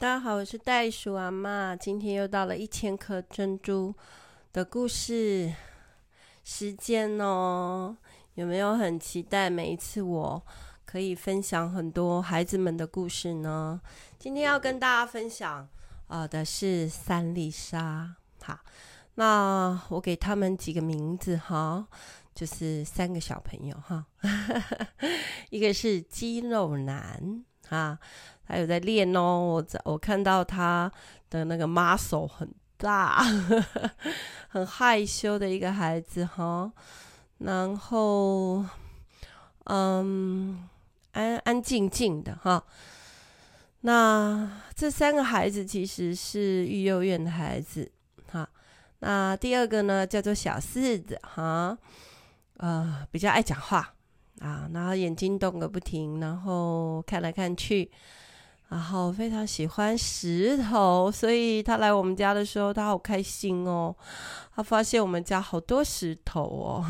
大家好，我是袋鼠阿妈。今天又到了一千颗珍珠的故事时间哦。有没有很期待每一次我可以分享很多孩子们的故事呢？今天要跟大家分享啊、的是三丽莎。好，那我给他们几个名字哈，就是三个小朋友哈。一个是肌肉男啊。还有在练哦，我我看到他的那个 muscle 很大，很害羞的一个孩子哈。然后，嗯，安安静静的哈。那这三个孩子其实是育幼院的孩子哈。那第二个呢，叫做小四子哈，呃，比较爱讲话啊，然后眼睛动个不停，然后看来看去。然后非常喜欢石头，所以他来我们家的时候，他好开心哦。他发现我们家好多石头哦，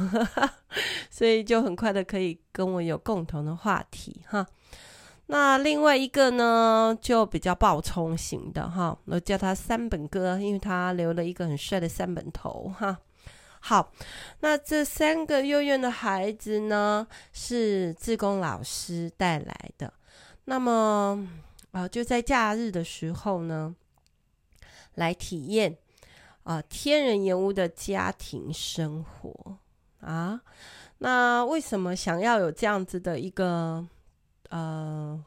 所以就很快的可以跟我有共同的话题哈。那另外一个呢，就比较暴冲型的哈，我叫他三本哥，因为他留了一个很帅的三本头哈。好，那这三个幼院的孩子呢，是志工老师带来的，那么。啊、就在假日的时候呢，来体验啊、天人岩屋的家庭生活啊。那为什么想要有这样子的一个呃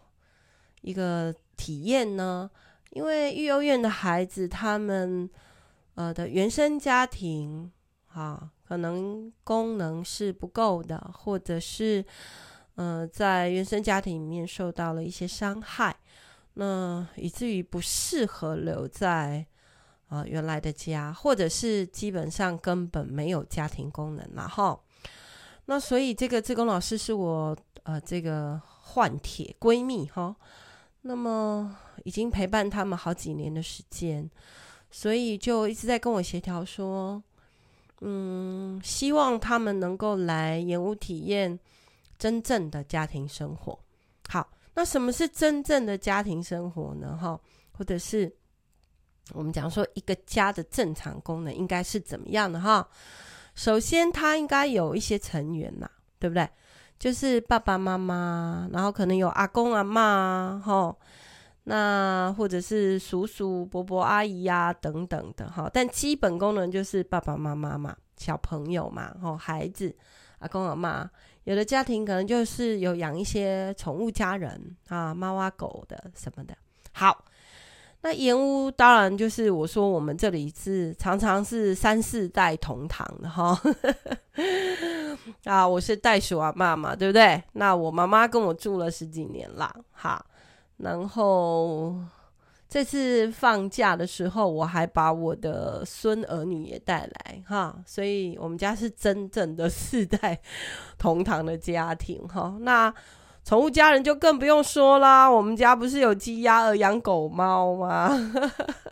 一个体验呢？因为育幼院的孩子他们呃的原生家庭啊，可能功能是不够的，或者是呃在原生家庭里面受到了一些伤害。那以至于不适合留在啊、原来的家，或者是基本上根本没有家庭功能了哈。那所以这个志工老师是我呃这个换铁闺蜜哈。那么已经陪伴他们好几年的时间，所以就一直在跟我协调说，嗯，希望他们能够来岩屋体验真正的家庭生活。好。那什么是真正的家庭生活呢？哈，或者是我们讲说一个家的正常功能应该是怎么样的？哈，首先他应该有一些成员呐，对不对？就是爸爸妈妈，然后可能有阿公阿嬷，哈，那或者是叔叔伯伯阿姨呀等等的，哈。但基本功能就是爸爸妈妈嘛，小朋友嘛，哈，孩子，阿公阿嬷。有的家庭可能就是有养一些宠物家人啊，猫啊狗的什么的。好，那岩屋当然就是我说我们这里是常常是三四代同堂的哈。啊，我是袋鼠阿妈嘛，对不对？那我妈妈跟我住了十几年了，哈，然后。这次放假的时候，我还把我的孙儿女也带来哈，所以我们家是真正的四代同堂的家庭哈。那宠物家人就更不用说啦，我们家不是有鸡鸭鹅养狗猫吗？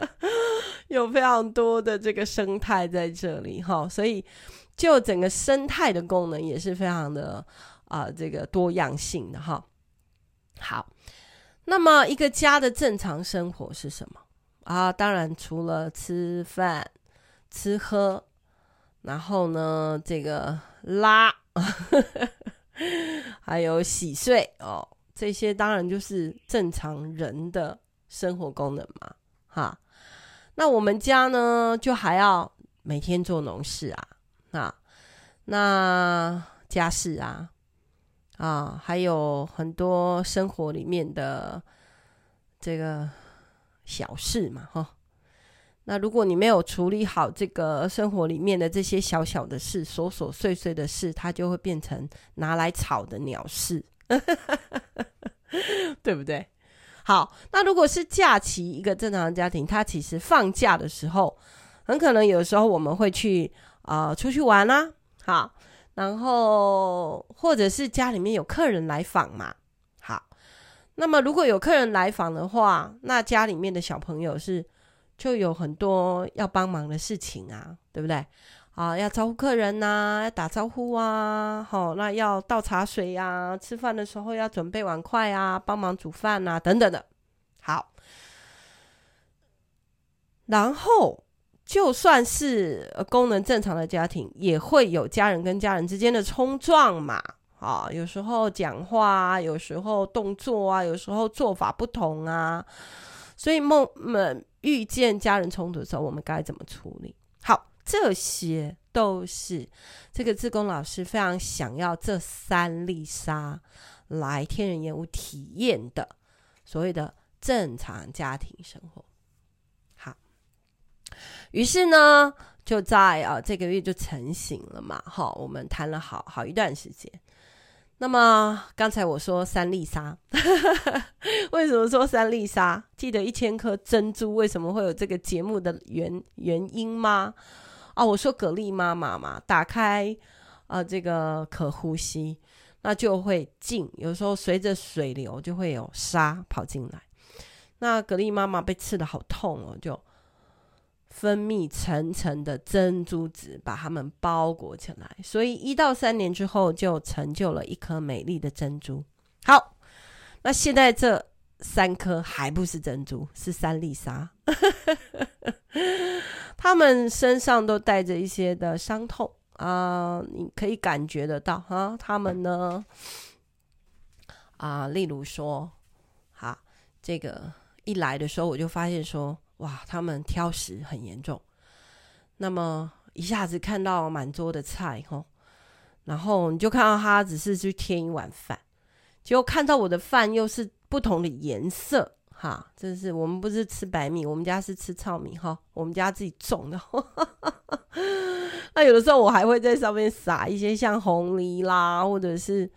有非常多的这个生态在这里哈，所以就整个生态的功能也是非常的啊、这个多样性的哈。好。那么，一个家的正常生活是什么啊？当然，除了吃饭、吃喝，然后呢，这个拉，还有洗睡哦，这些当然就是正常人的生活功能嘛，哈。那我们家呢，就还要每天做农事啊，啊，那家事啊。啊，还有很多生活里面的这个小事嘛，哈。那如果你没有处理好这个生活里面的这些小小的事、琐琐碎碎的事，它就会变成拿来吵的鸟事，对不对？好，那如果是假期，一个正常的家庭，他其实放假的时候，很可能有时候我们会去啊、出去玩啊，好。然后，或者是家里面有客人来访嘛，好，那么如果有客人来访的话，那家里面的小朋友是就有很多要帮忙的事情啊，对不对？啊，要招呼客人呐、要打招呼啊，好，那要倒茶水呀、啊，吃饭的时候要准备碗筷啊，帮忙煮饭啊，等等的。好，然后，就算是功能正常的家庭，也会有家人跟家人之间的冲撞嘛。啊，有时候讲话啊，有时候动作啊，有时候做法不同啊。所以，梦们遇见家人冲突的时候，我们该怎么处理？好，这些都是这个志工老师非常想要这三粒沙来天人验屋体验的所谓的正常家庭生活。于是呢，就在啊这个月就成型了嘛，好，我们谈了好好一段时间。那么刚才我说三丽莎，为什么说三丽莎？记得一千颗珍珠为什么会有这个节目的原原因吗？啊，我说蛤蜊妈妈嘛，打开啊这个可呼吸，那就会进，有时候随着水流就会有沙跑进来。那蛤蜊妈妈被刺得好痛哦，就。分泌层层的珍珠子，把它们包裹起来，所以一到三年之后就成就了一颗美丽的珍珠。好，那现在这三颗还不是珍珠，是三粒沙。他们身上都带着一些的伤痛啊、你可以感觉得到哈。他们呢，啊、例如说，好，这个一来的时候我就发现说。哇，他们挑食很严重，那么一下子看到满桌的菜吼，然后你就看到他只是去添一碗饭，结果看到我的饭又是不同的颜色哈，这是我们不是吃白米，我们家是吃糙米哈，我们家自己种的。那有的时候我还会在上面撒一些像红藜啦，或者是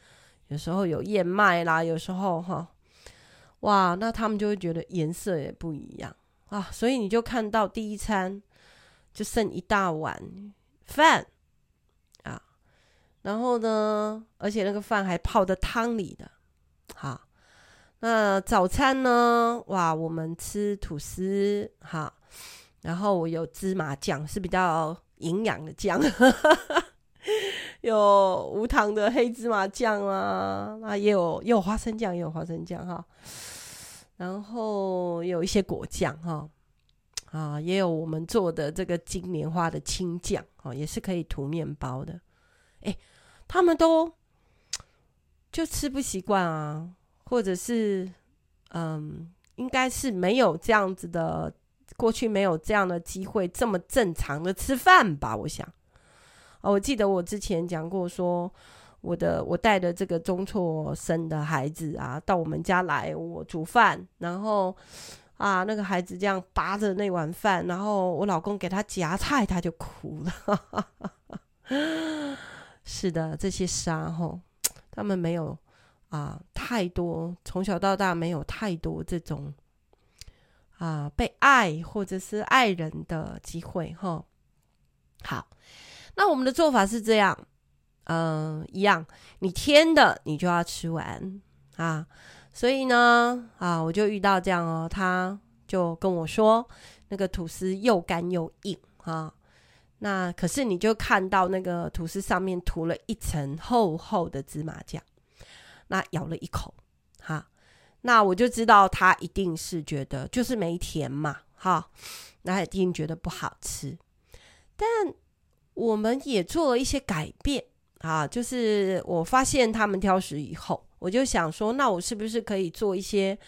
有时候有燕麦啦，有时候哈，哇，那他们就会觉得颜色也不一样。啊，所以你就看到第一餐就剩一大碗饭啊，然后呢，而且那个饭还泡在汤里的。好，那早餐呢？哇，我们吃吐司哈，然后我有芝麻酱，是比较营养的酱，有无糖的黑芝麻酱啊，那也有也有花生酱，也有花生酱哈。然后有一些果酱哈，啊，也有我们做的这个金莲花的青酱啊，也是可以涂面包的。哎，他们都就吃不习惯啊，或者是嗯，应该是没有这样子的，过去没有这样的机会这么正常的吃饭吧？我想，哦，我记得我之前讲过说。我的我带的这个中辍生的孩子啊，到我们家来，我煮饭，然后啊，那个孩子这样扒着那碗饭，然后我老公给他夹菜，他就哭了。是的，这些沙吼，他们没有啊太多，从小到大没有太多这种啊被爱或者是爱人的机会哈。好，那我们的做法是这样。嗯、一样，你添的你就要吃完啊，所以呢，啊，我就遇到这样哦，他就跟我说，那个吐司又干又硬啊，那可是你就看到那个吐司上面涂了一层厚厚的芝麻酱，那咬了一口，哈、那我就知道他一定是觉得就是没甜嘛，哈、那他一定觉得不好吃，但我们也做了一些改变。啊，就是我发现他们挑食以后，我就想说，那我是不是可以做一些，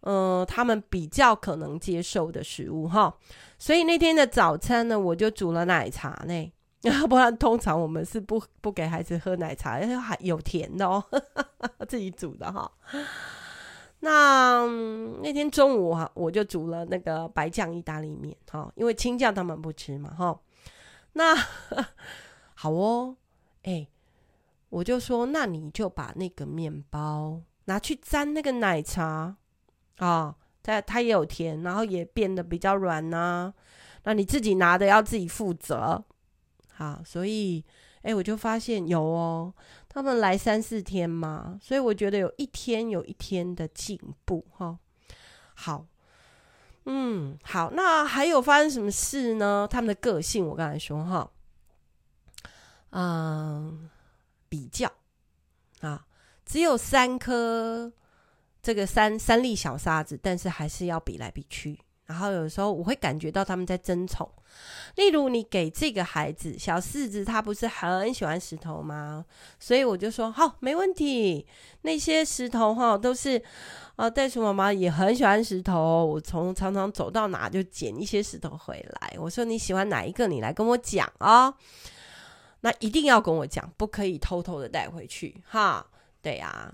呃，他们比较可能接受的食物哈？所以那天的早餐呢，我就煮了奶茶呢，不然通常我们是不不给孩子喝奶茶，因为还有甜的哦，自己煮的哈。那那天中午哈，我就煮了那个白酱意大利面哈，因为青酱他们不吃嘛哈。那 好哦。哎，我就说，那你就把那个面包拿去沾那个奶茶啊，它它也有甜，然后也变得比较软呐、那你自己拿的要自己负责。好，所以哎，我就发现有哦，他们来三四天嘛，所以我觉得有一天有一天的进步哈。好，嗯，好，那还有发生什么事呢？他们的个性，我刚才说哈。嗯，比较啊，只有三颗这个三三粒小沙子，但是还是要比来比去然后有时候我会感觉到他们在争宠。例如，你给这个孩子小四子，他不是很喜欢石头吗？所以我就说好，没问题。那些石头哈，都是啊，袋鼠妈妈也很喜欢石头。我从常常走到哪就捡一些石头回来。我说你喜欢哪一个，你来跟我讲啊、那一定要跟我讲，不可以偷偷的带回去哈。对、啊，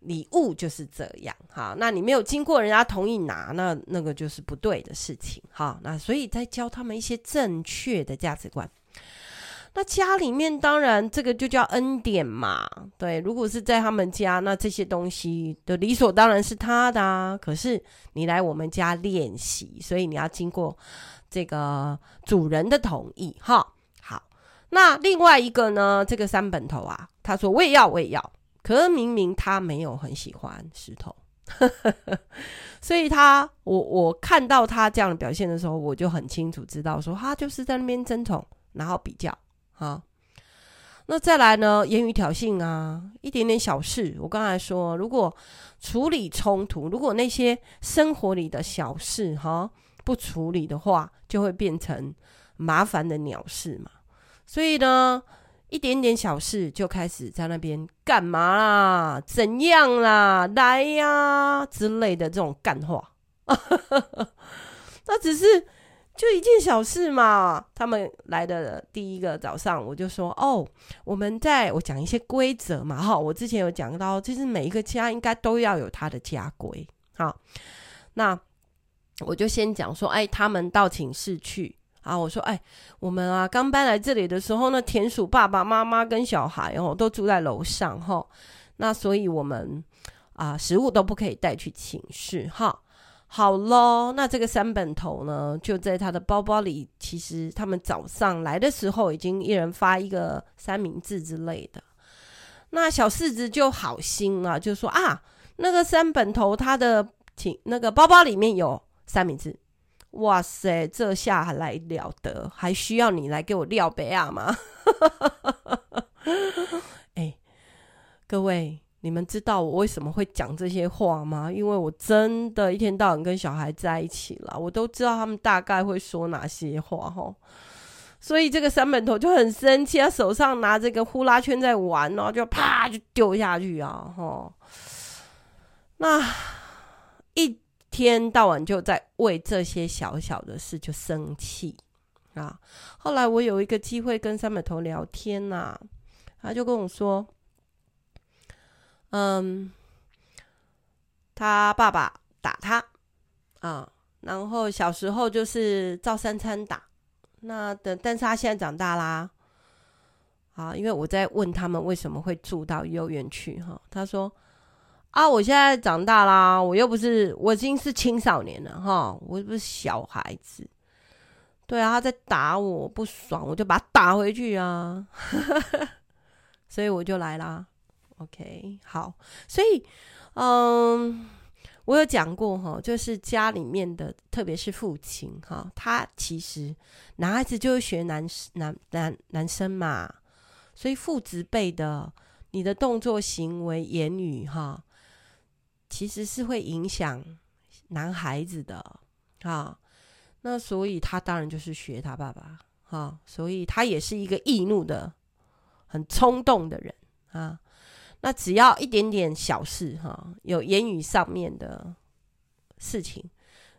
礼物就是这样哈。那你没有经过人家同意拿，那那个就是不对的事情哈。那所以在教他们一些正确的价值观。那家里面当然这个就叫恩典嘛。对，如果是在他们家，那这些东西的理所当然是他的啊。可是你来我们家练习，所以你要经过这个主人的同意哈。那另外一个呢，这个三本头啊，他说我也要，我也要。可是明明他没有很喜欢石头，所以他我我看到他这样的表现的时候，我就很清楚知道说他就是在那边争宠，然后比较哈。那再来呢，言语挑衅啊，一点点小事。我刚才说，如果处理冲突，如果那些生活里的小事哈不处理的话，就会变成麻烦的鸟事嘛。所以呢。一点点小事就开始在那边干嘛啦？怎样啦？来呀、之类的这种干话，那只是就一件小事嘛。他们来的第一个早上，我就说：“哦，我们在我讲一些规则嘛。”哈，我之前有讲到，其实每一个家应该都要有他的家规。好，那我就先讲说：“哎，他们到寝室去。”啊，我说，哎，我们啊刚搬来这里的时候呢，田鼠爸爸妈妈跟小孩哦都住在楼上哈，那所以我们啊食物都不可以带去寝室哈。好咯，那这个三本头呢就在他的包包里，其实他们早上来的时候已经一人发一个三明治之类的。那小四子就好心啊，就说啊，那个三本头他的请那个包包里面有三明治。哇塞，这下还来了得，还需要你来给我料杯啊吗？哎，各位，你们知道我为什么会讲这些话吗？因为我真的一天到晚跟小孩在一起了，我都知道他们大概会说哪些话哈。所以这个三本头就很生气，他手上拿这个呼啦圈在玩，然后就啪就丢下去啊！哈，那一。天到晚就在为这些小小的事就生气啊！后来我有一个机会跟三百头聊天呐、啊，他就跟我说：“嗯，他爸爸打他啊，然后小时候就是照三餐打。那等，但是他现在长大啦，啊，因为我在问他们为什么会住到幼儿园去哈，他说。”啊！我现在长大啦，我又不是，我已经是青少年了哈，我又不是小孩子。对啊，他在打我，不爽，我就把他打回去啊。所以我就来啦。OK，好，所以嗯，我有讲过哈，就是家里面的，特别是父亲哈，他其实男孩子就会学男男男男生嘛，所以父执辈的，你的动作、行为、言语哈。其实是会影响男孩子的，啊，那所以他当然就是学他爸爸，哈，所以他也是一个易怒的、很冲动的人啊。那只要一点点小事，哈，有言语上面的事情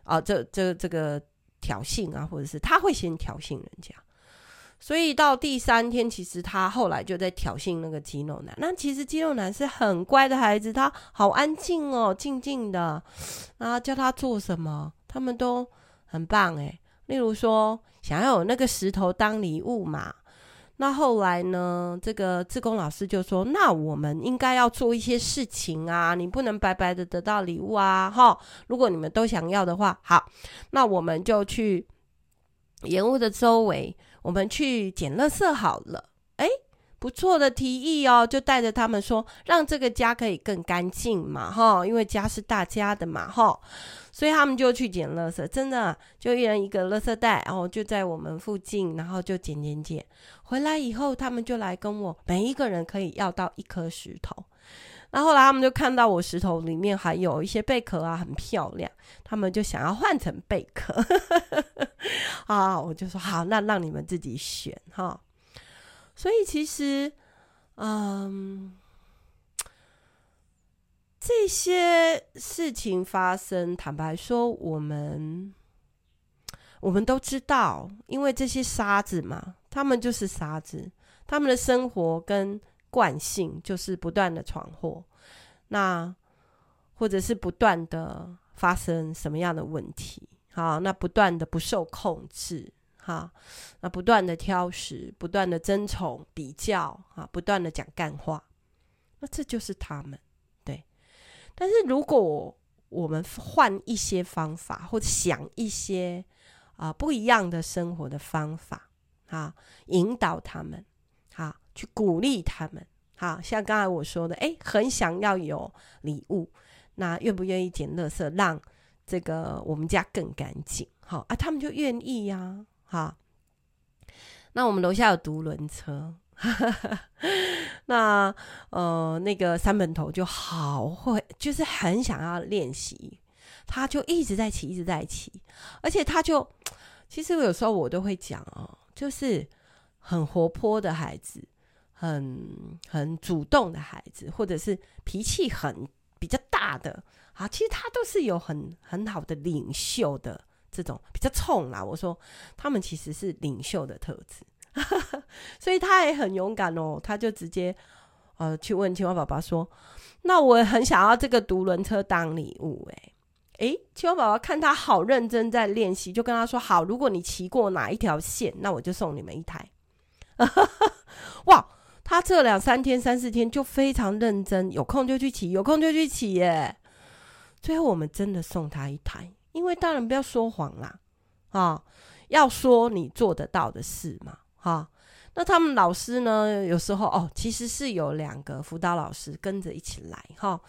啊，这这这个挑衅啊，或者是他会先挑衅人家。所以到第三天，其实他后来就在挑衅那个肌肉男。那其实肌肉男是很乖的孩子，他好安静哦，静静的。然后叫他做什么，他们都很棒诶。例如说，想要有那个石头当礼物嘛。那后来呢，这个志工老师就说：“那我们应该要做一些事情啊，你不能白白的得到礼物啊，哈。如果你们都想要的话，好，那我们就去盐屋的周围。”我们去捡垃圾好了，哎，不错的提议哦，就带着他们说，让这个家可以更干净嘛，哈，因为家是大家的嘛，哈，所以他们就去捡垃圾，真的就一人一个垃圾袋，然后就在我们附近，然后就捡捡捡，回来以后他们就来跟我，每一个人可以要到一颗石头，那后来他们就看到我石头里面还有一些贝壳啊，很漂亮，他们就想要换成贝壳 啊。我就说好，那让你们自己选哈。所以其实，嗯。这些事情发生，坦白说，我们我们都知道，因为这些沙子嘛，他们就是沙子，他们的生活跟惯性就是不断的闯祸，那或者是不断的发生什么样的问题，好，那不断的不受控制，哈，那不断的挑食，不断的争宠比较，啊，不断的讲干话，那这就是他们。对。但是如果我们换一些方法，或者想一些啊、不一样的生活的方法，啊，引导他们，啊，去鼓励他们，好，像刚才我说的，哎，很想要有礼物，那愿不愿意捡垃圾，让这个我们家更干净？好啊，他们就愿意呀、啊，好。那我们楼下有独轮车。那呃，那个三本头就好会，就是很想要练习，他就一直在骑，一直在骑，而且他就，其实有时候我都会讲哦，就是很活泼的孩子，很很主动的孩子，或者是脾气很比较大的啊，其实他都是有很很好的领袖的这种比较冲啦。我说他们其实是领袖的特质。所以他也很勇敢哦，他就直接呃去问青蛙爸爸说：“那我很想要这个独轮车当礼物。”诶诶，青蛙宝宝看他好认真在练习，就跟他说：“好，如果你骑过哪一条线，那我就送你们一台。”哇，他这两三天、三四天就非常认真，有空就去骑，有空就去骑耶。最后我们真的送他一台，因为大人不要说谎啦，啊，要说你做得到的事嘛。哈，那他们老师呢？有时候哦，其实是有两个辅导老师跟着一起来哈。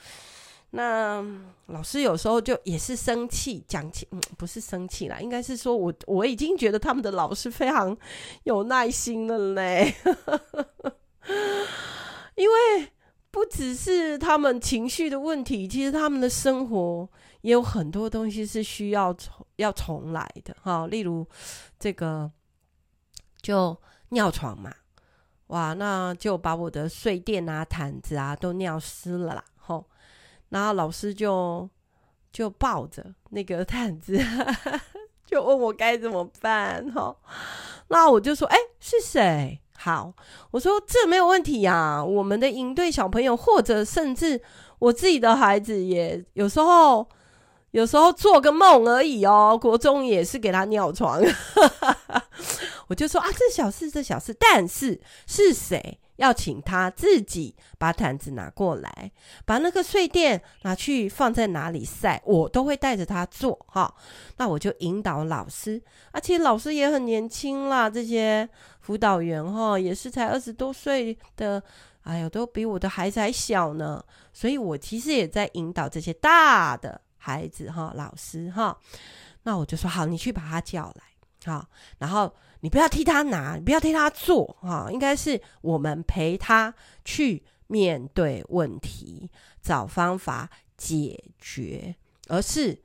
那老师有时候就也是生气，讲起嗯，不是生气啦，应该是说我我已经觉得他们的老师非常有耐心了嘞。因为不只是他们情绪的问题，其实他们的生活也有很多东西是需要重要重来的哈。例如这个。就尿床嘛，哇，那就把我的睡垫啊、毯子啊都尿湿了啦，吼，然后老师就就抱着那个毯子，就问我该怎么办，吼，那我就说，哎、是谁？好，我说这没有问题呀、啊，我们的营队小朋友，或者甚至我自己的孩子，也有时候。有时候做个梦而已哦，国中也是给他尿床，我就说啊，这小事这小事，但是是谁要请他自己把毯子拿过来，把那个睡垫拿去放在哪里晒，我都会带着他做哈。那我就引导老师，而且老师也很年轻啦，这些辅导员哈也是才二十多岁的，哎呦，都比我的孩子还小呢，所以我其实也在引导这些大的。孩子哈，老师哈，那我就说好，你去把他叫来，好，然后你不要替他拿，你不要替他做哈，应该是我们陪他去面对问题，找方法解决，而是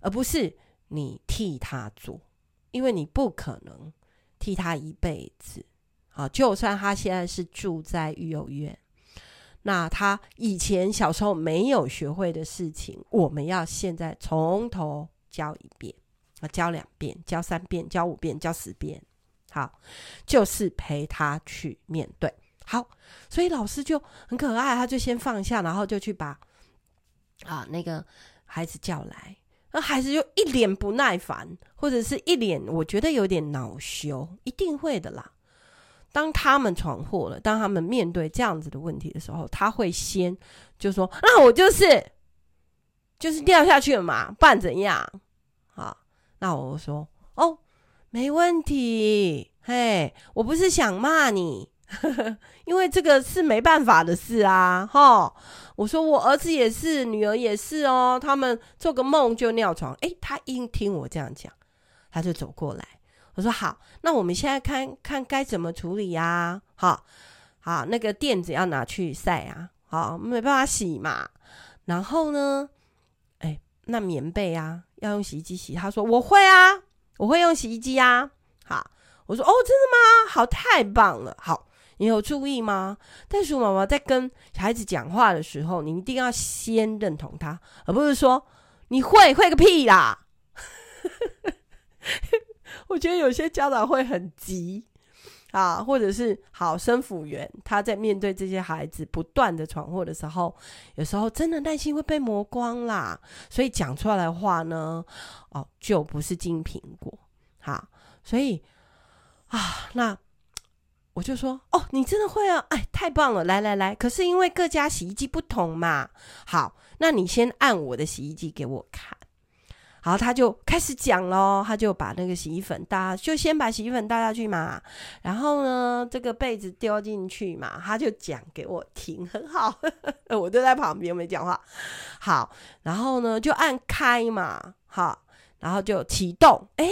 而不是你替他做，因为你不可能替他一辈子，好，就算他现在是住在育幼院。那他以前小时候没有学会的事情，我们要现在从头教一遍，啊，教两遍，教三遍，教五遍，教十遍，好，就是陪他去面对。好，所以老师就很可爱，他就先放下，然后就去把啊那个孩子叫来，那孩子就一脸不耐烦，或者是一脸我觉得有点恼羞，一定会的啦。当他们闯祸了，当他们面对这样子的问题的时候，他会先就说：“那我就是就是掉下去了嘛，不然怎样？”好，那我说：“哦，没问题，嘿，我不是想骂你，呵呵，因为这个是没办法的事啊，哈。”我说：“我儿子也是，女儿也是哦，他们做个梦就尿床。”诶，他一听我这样讲，他就走过来。我说好，那我们现在看看该怎么处理呀？好，好，那个垫子要拿去晒啊，好，没办法洗嘛。然后呢，哎，那棉被啊，要用洗衣机洗。他说我会啊，我会用洗衣机啊。好，我说哦，真的吗？好，太棒了。好，你有注意吗？袋鼠妈妈在跟小孩子讲话的时候，你一定要先认同他，而不是说你会会个屁啦。我觉得有些家长会很急啊，或者是好生辅员，他在面对这些孩子不断的闯祸的时候，有时候真的耐心会被磨光啦，所以讲出来的话呢，哦，就不是金苹果。好，所以啊，那我就说，哦，你真的会啊，哎，太棒了，来来来，可是因为各家洗衣机不同嘛，好，那你先按我的洗衣机给我看。然后他就开始讲喽，他就把那个洗衣粉搭，就先把洗衣粉倒下去嘛。然后呢，这个被子丢进去嘛，他就讲给我听，很好，我就在旁边没讲话。好，然后呢就按开嘛，好，然后就启动。哎，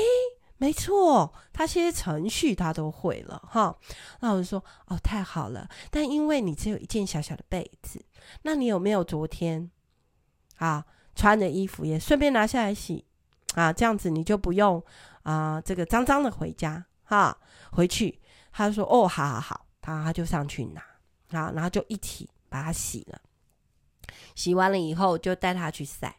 没错，他些程序他都会了哈。那我就说哦，太好了。但因为你只有一件小小的被子，那你有没有昨天啊穿的衣服也顺便拿下来洗？啊，这样子你就不用啊，这个脏脏的回家哈。回去他说哦，好好好，他他就上去拿啊，然后就一起把它洗了。洗完了以后就带他去晒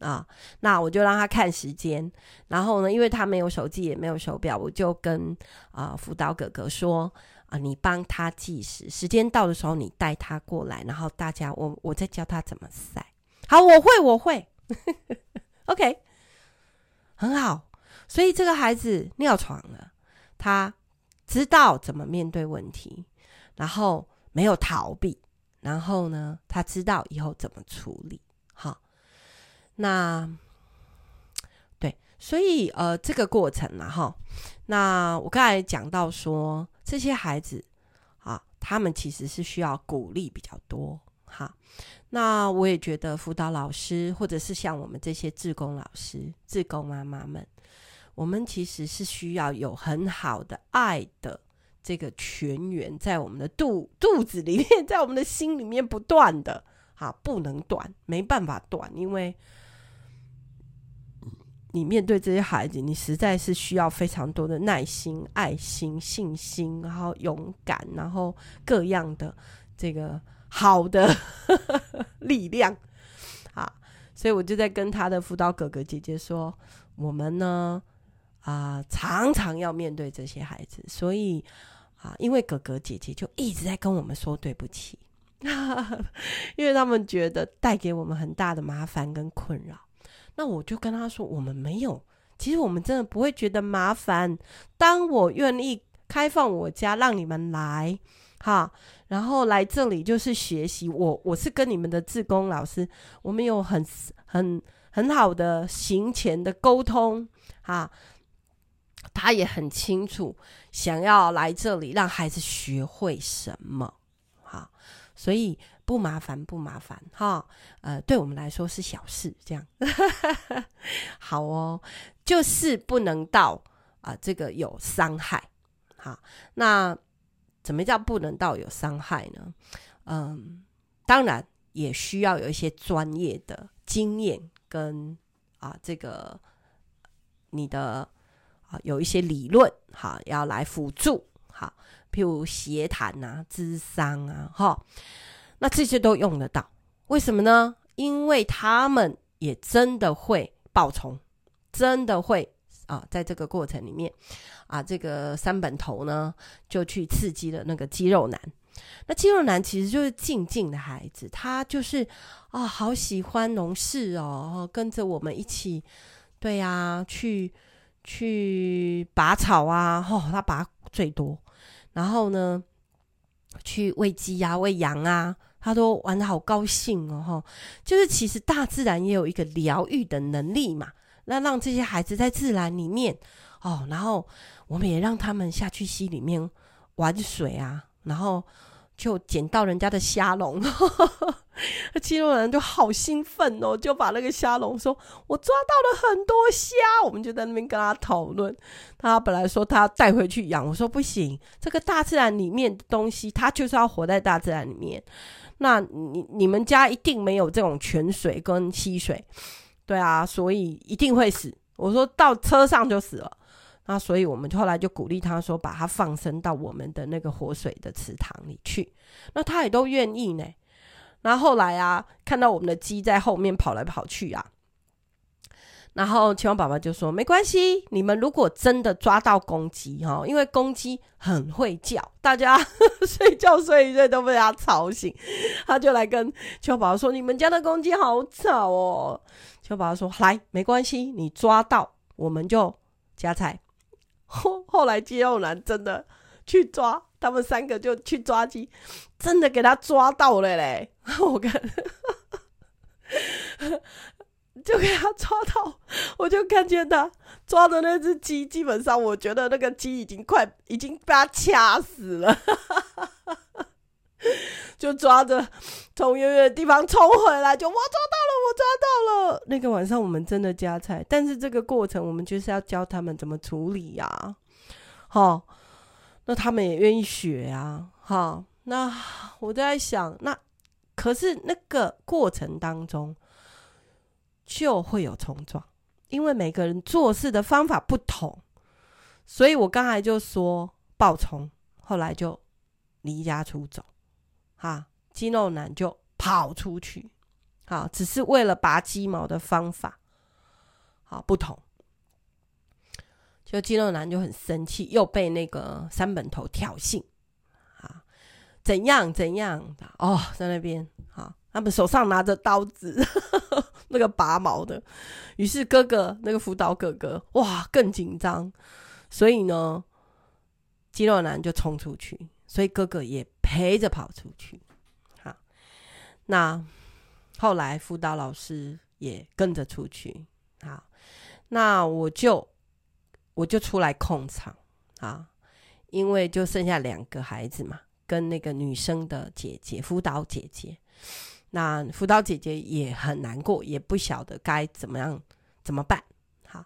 啊。那我就让他看时间，然后呢，因为他没有手机也没有手表，我就跟啊辅导哥哥说啊，你帮他计时，时间到的时候你带他过来，然后大家我我再教他怎么晒。好，我会我会，OK。很好，所以这个孩子尿床了，他知道怎么面对问题，然后没有逃避，然后呢，他知道以后怎么处理。好，那对，所以呃，这个过程呢，哈，那我刚才讲到说，这些孩子啊，他们其实是需要鼓励比较多。好，那我也觉得辅导老师，或者是像我们这些志工老师、志工妈妈们，我们其实是需要有很好的爱的这个泉源在我们的肚肚子里面，在我们的心里面不断的，好，不能断，没办法断，因为你面对这些孩子，你实在是需要非常多的耐心、爱心、信心，然后勇敢，然后各样的这个。好的 力量啊，所以我就在跟他的辅导哥哥姐姐说，我们呢啊、常常要面对这些孩子，所以啊，因为哥哥姐姐就一直在跟我们说对不起，因为他们觉得带给我们很大的麻烦跟困扰。那我就跟他说，我们没有，其实我们真的不会觉得麻烦。当我愿意开放我家，让你们来。哈，然后来这里就是学习。我我是跟你们的志工老师，我们有很很很好的行前的沟通。哈，他也很清楚想要来这里让孩子学会什么。哈，所以不麻烦不麻烦哈。呃，对我们来说是小事，这样 好哦。就是不能到啊、呃，这个有伤害。好，那。怎么叫不能到有伤害呢？嗯，当然也需要有一些专业的经验跟啊，这个你的啊有一些理论哈，要来辅助哈，譬如协谈啊、智商啊，哈，那这些都用得到。为什么呢？因为他们也真的会暴冲，真的会。啊，在这个过程里面，啊，这个三本头呢，就去刺激了那个肌肉男。那肌肉男其实就是静静的孩子，他就是啊，好喜欢农事哦，跟着我们一起，对呀、啊，去去拔草啊，哦，他拔最多。然后呢，去喂鸡呀、喂羊啊，他都玩的好高兴哦，就是其实大自然也有一个疗愈的能力嘛。那让这些孩子在自然里面哦，然后我们也让他们下去溪里面玩水啊，然后就捡到人家的虾笼，那基隆人就好兴奋哦，就把那个虾笼说：“我抓到了很多虾。”我们就在那边跟他讨论。他本来说他要带回去养，我说不行，这个大自然里面的东西，它就是要活在大自然里面。那你你们家一定没有这种泉水跟溪水，对啊，所以一定会死。我说到车上就死了。那所以我们后来就鼓励他说，把它放生到我们的那个活水的池塘里去。那他也都愿意呢。然后后来啊，看到我们的鸡在后面跑来跑去啊，然后青蛙爸爸就说：“没关系，你们如果真的抓到公鸡哈，因为公鸡很会叫，大家 睡觉睡一睡都被它吵醒，他就来跟青蛙爸爸说：‘你们家的公鸡好吵哦。’青蛙爸爸说：‘来，没关系，你抓到我们就夹菜。’后后来肌肉男真的去抓。”他们三个就去抓鸡，真的给他抓到了嘞！我看，就给他抓到，我就看见他抓的那只鸡，基本上我觉得那个鸡已经快已经被他掐死了，就抓着从远远的地方冲回来，就我抓到了，我抓到了。那个晚上我们真的夹菜，但是这个过程我们就是要教他们怎么处理呀、啊，好。那他们也愿意学啊，哈。那我在想，那可是那个过程当中就会有冲撞，因为每个人做事的方法不同，所以我刚才就说暴冲，后来就离家出走，哈，肌肉男就跑出去，好，只是为了拔鸡毛的方法，好不同。就肌肉男就很生气，又被那个三本头挑衅，啊，怎样怎样的哦，在那边啊，他们手上拿着刀子，那个拔毛的，于是哥哥那个辅导哥哥哇更紧张，所以呢，肌肉男就冲出去，所以哥哥也陪着跑出去，好，那后来辅导老师也跟着出去，好，那我就。我就出来控场啊，因为就剩下两个孩子嘛，跟那个女生的姐姐辅导姐姐，那辅导姐姐也很难过，也不晓得该怎么样怎么办。好，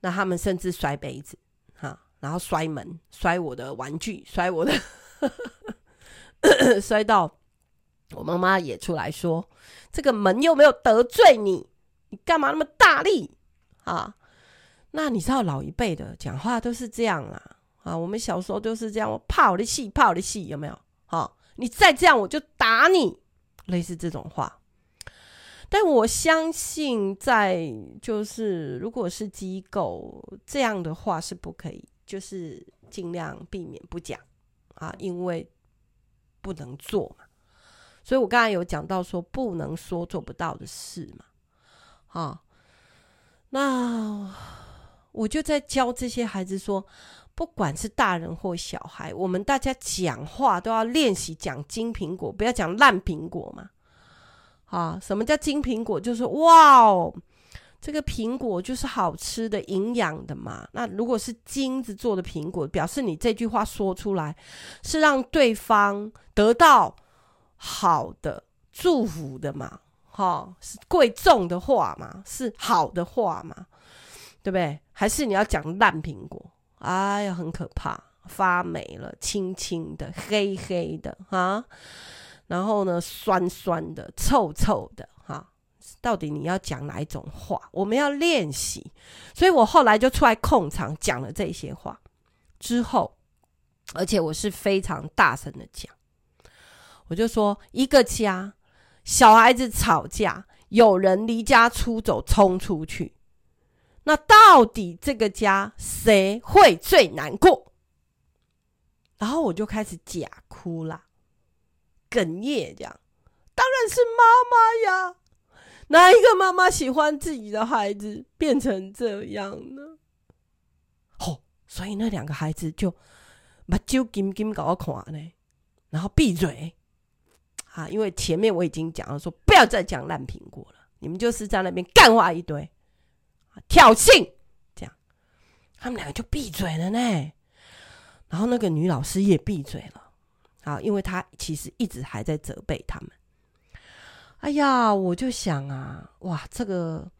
那他们甚至摔杯子，哈，然后摔门，摔我的玩具，摔我的，摔到我妈妈也出来说：“这个门又没有得罪你，你干嘛那么大力啊？”那你知道老一辈的讲话都是这样啊啊！我们小时候都是这样，我怕我的戏，怕我的戏，有没有？好，你再这样我就打你，类似这种话。但我相信，在就是如果是机构这样的话是不可以，就是尽量避免不讲啊，因为不能做嘛。所以我刚才有讲到说不能说做不到的事嘛，啊，那。我就在教这些孩子说，不管是大人或小孩，我们大家讲话都要练习讲金苹果，不要讲烂苹果嘛。啊，什么叫金苹果？就是哇哦，这个苹果就是好吃的、营养的嘛。那如果是金子做的苹果，表示你这句话说出来是让对方得到好的祝福的嘛？哈，是贵重的话嘛？是好的话嘛？对不对？还是你要讲烂苹果？哎呀，很可怕，发霉了，青青的，黑黑的，哈。然后呢，酸酸的，臭臭的，到底你要讲哪一种话？我们要练习。所以我后来就出来控场，讲了这些话之后，而且我是非常大声的讲，我就说，一个家，小孩子吵架，有人离家出走，冲出去。那到底这个家谁会最难过？然后我就开始假哭啦，哽咽这样。当然是妈妈呀！哪一个妈妈喜欢自己的孩子变成这样呢？吼！所以那两个孩子就目睭金金搞我看呢，然后闭嘴啊！因为前面我已经讲了，说不要再讲烂苹果了，你们就是在那边干话一堆。挑衅，这样，他们两个就闭嘴了呢。然后那个女老师也闭嘴了，啊，因为她其实一直还在责备他们。哎呀，我就想啊，哇，这个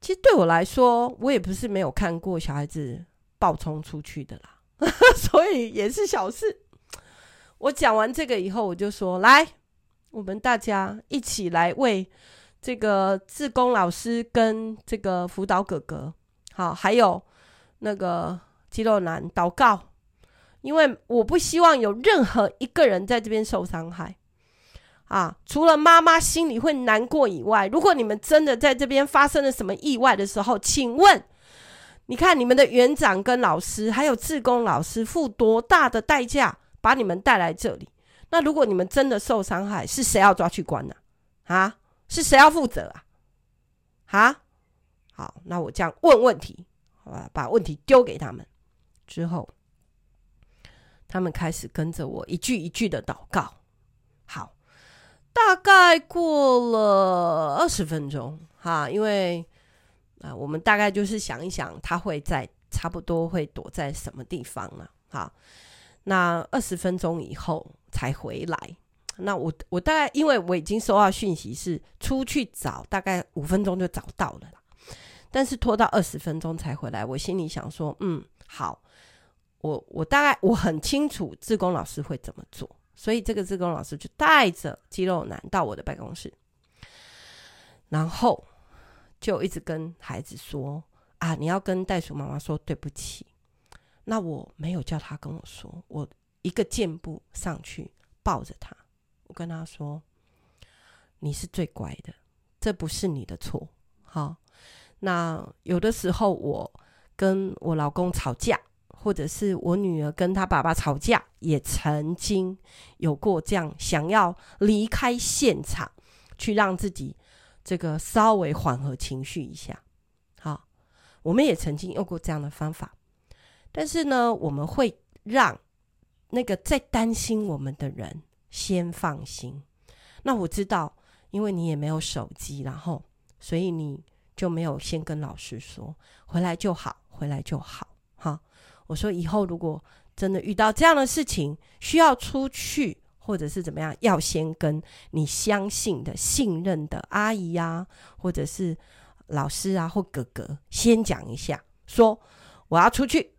其实对我来说，我也不是没有看过小孩子暴冲出去的啦，所以也是小事。我讲完这个以后，我就说，来，我们大家一起来为这个志工老师跟这个辅导哥哥，好，还有那个肌肉男祷告。因为我不希望有任何一个人在这边受伤害，啊，除了妈妈心里会难过以外，如果你们真的在这边发生了什么意外的时候，请问，你看你们的园长跟老师还有志工老师付多大的代价把你们带来这里？那如果你们真的受伤害，是谁要抓去关呢？啊，是谁要负责啊？啊，好，那我这样问问题，好吧，把问题丢给他们之后。他们开始跟着我一句一句的祷告。好，大概过了二十分钟，哈，因为啊、我们大概就是想一想，他会在差不多会躲在什么地方了。好，那二十分钟以后才回来。那我我大概因为我已经收到讯息是出去找，大概五分钟就找到了啦。但是拖到二十分钟才回来，我心里想说，嗯，好。我我大概我很清楚志工老师会怎么做，所以这个志工老师就带着肌肉男到我的办公室，然后就一直跟孩子说：“啊，你要跟袋鼠妈妈说对不起。”那我没有叫他跟我说，我一个箭步上去抱着他，我跟他说：“你是最乖的，这不是你的错。”好，那有的时候我跟我老公吵架。或者是我女儿跟她爸爸吵架，也曾经有过这样想要离开现场，去让自己这个稍微缓和情绪一下。好，我们也曾经用过这样的方法，但是呢，我们会让那个在担心我们的人先放心。那我知道，因为你也没有手机，然后所以你就没有先跟老师说，回来就好，回来就好，好。我说以后如果真的遇到这样的事情，需要出去或者是怎么样，要先跟你相信的、信任的阿姨啊，或者是老师啊或哥哥先讲一下，说我要出去，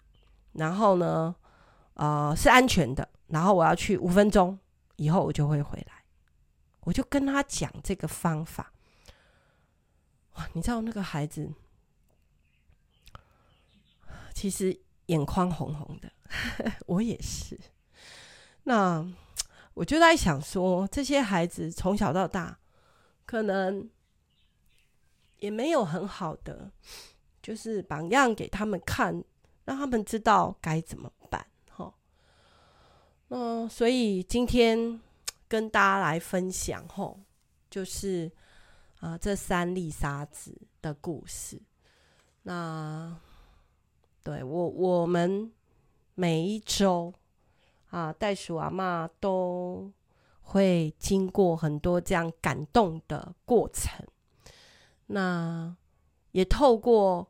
然后呢，呃，是安全的，然后我要去五分钟以后我就会回来，我就跟他讲这个方法。哇，你知道那个孩子其实。眼眶红红的，我也是。那我就在想说，这些孩子从小到大，可能也没有很好的，就是榜样给他们看，让他们知道该怎么办。哈，嗯，所以今天跟大家来分享，吼，就是啊，这三粒沙子的故事。那。对我，我们每一周啊，袋鼠阿妈都会经过很多这样感动的过程。那也透过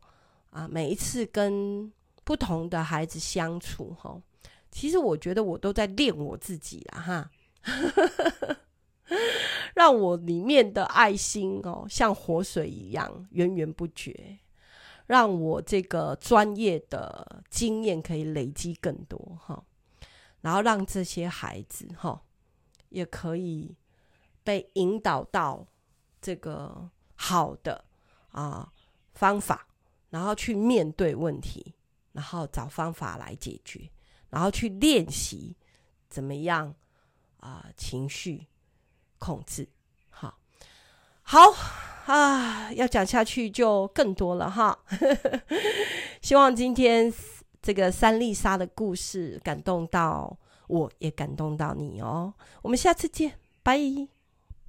啊，每一次跟不同的孩子相处，哈，其实我觉得我都在练我自己啦，哈，让我里面的爱心哦，像活水一样源源不绝。让我这个专业的经验可以累积更多哈，然后让这些孩子哈也可以被引导到这个好的啊方法，然后去面对问题，然后找方法来解决，然后去练习怎么样啊情绪控制，好，好。啊，要讲下去就更多了哈。希望今天这个三丽莎的故事感动到我，也感动到你哦。我们下次见，拜。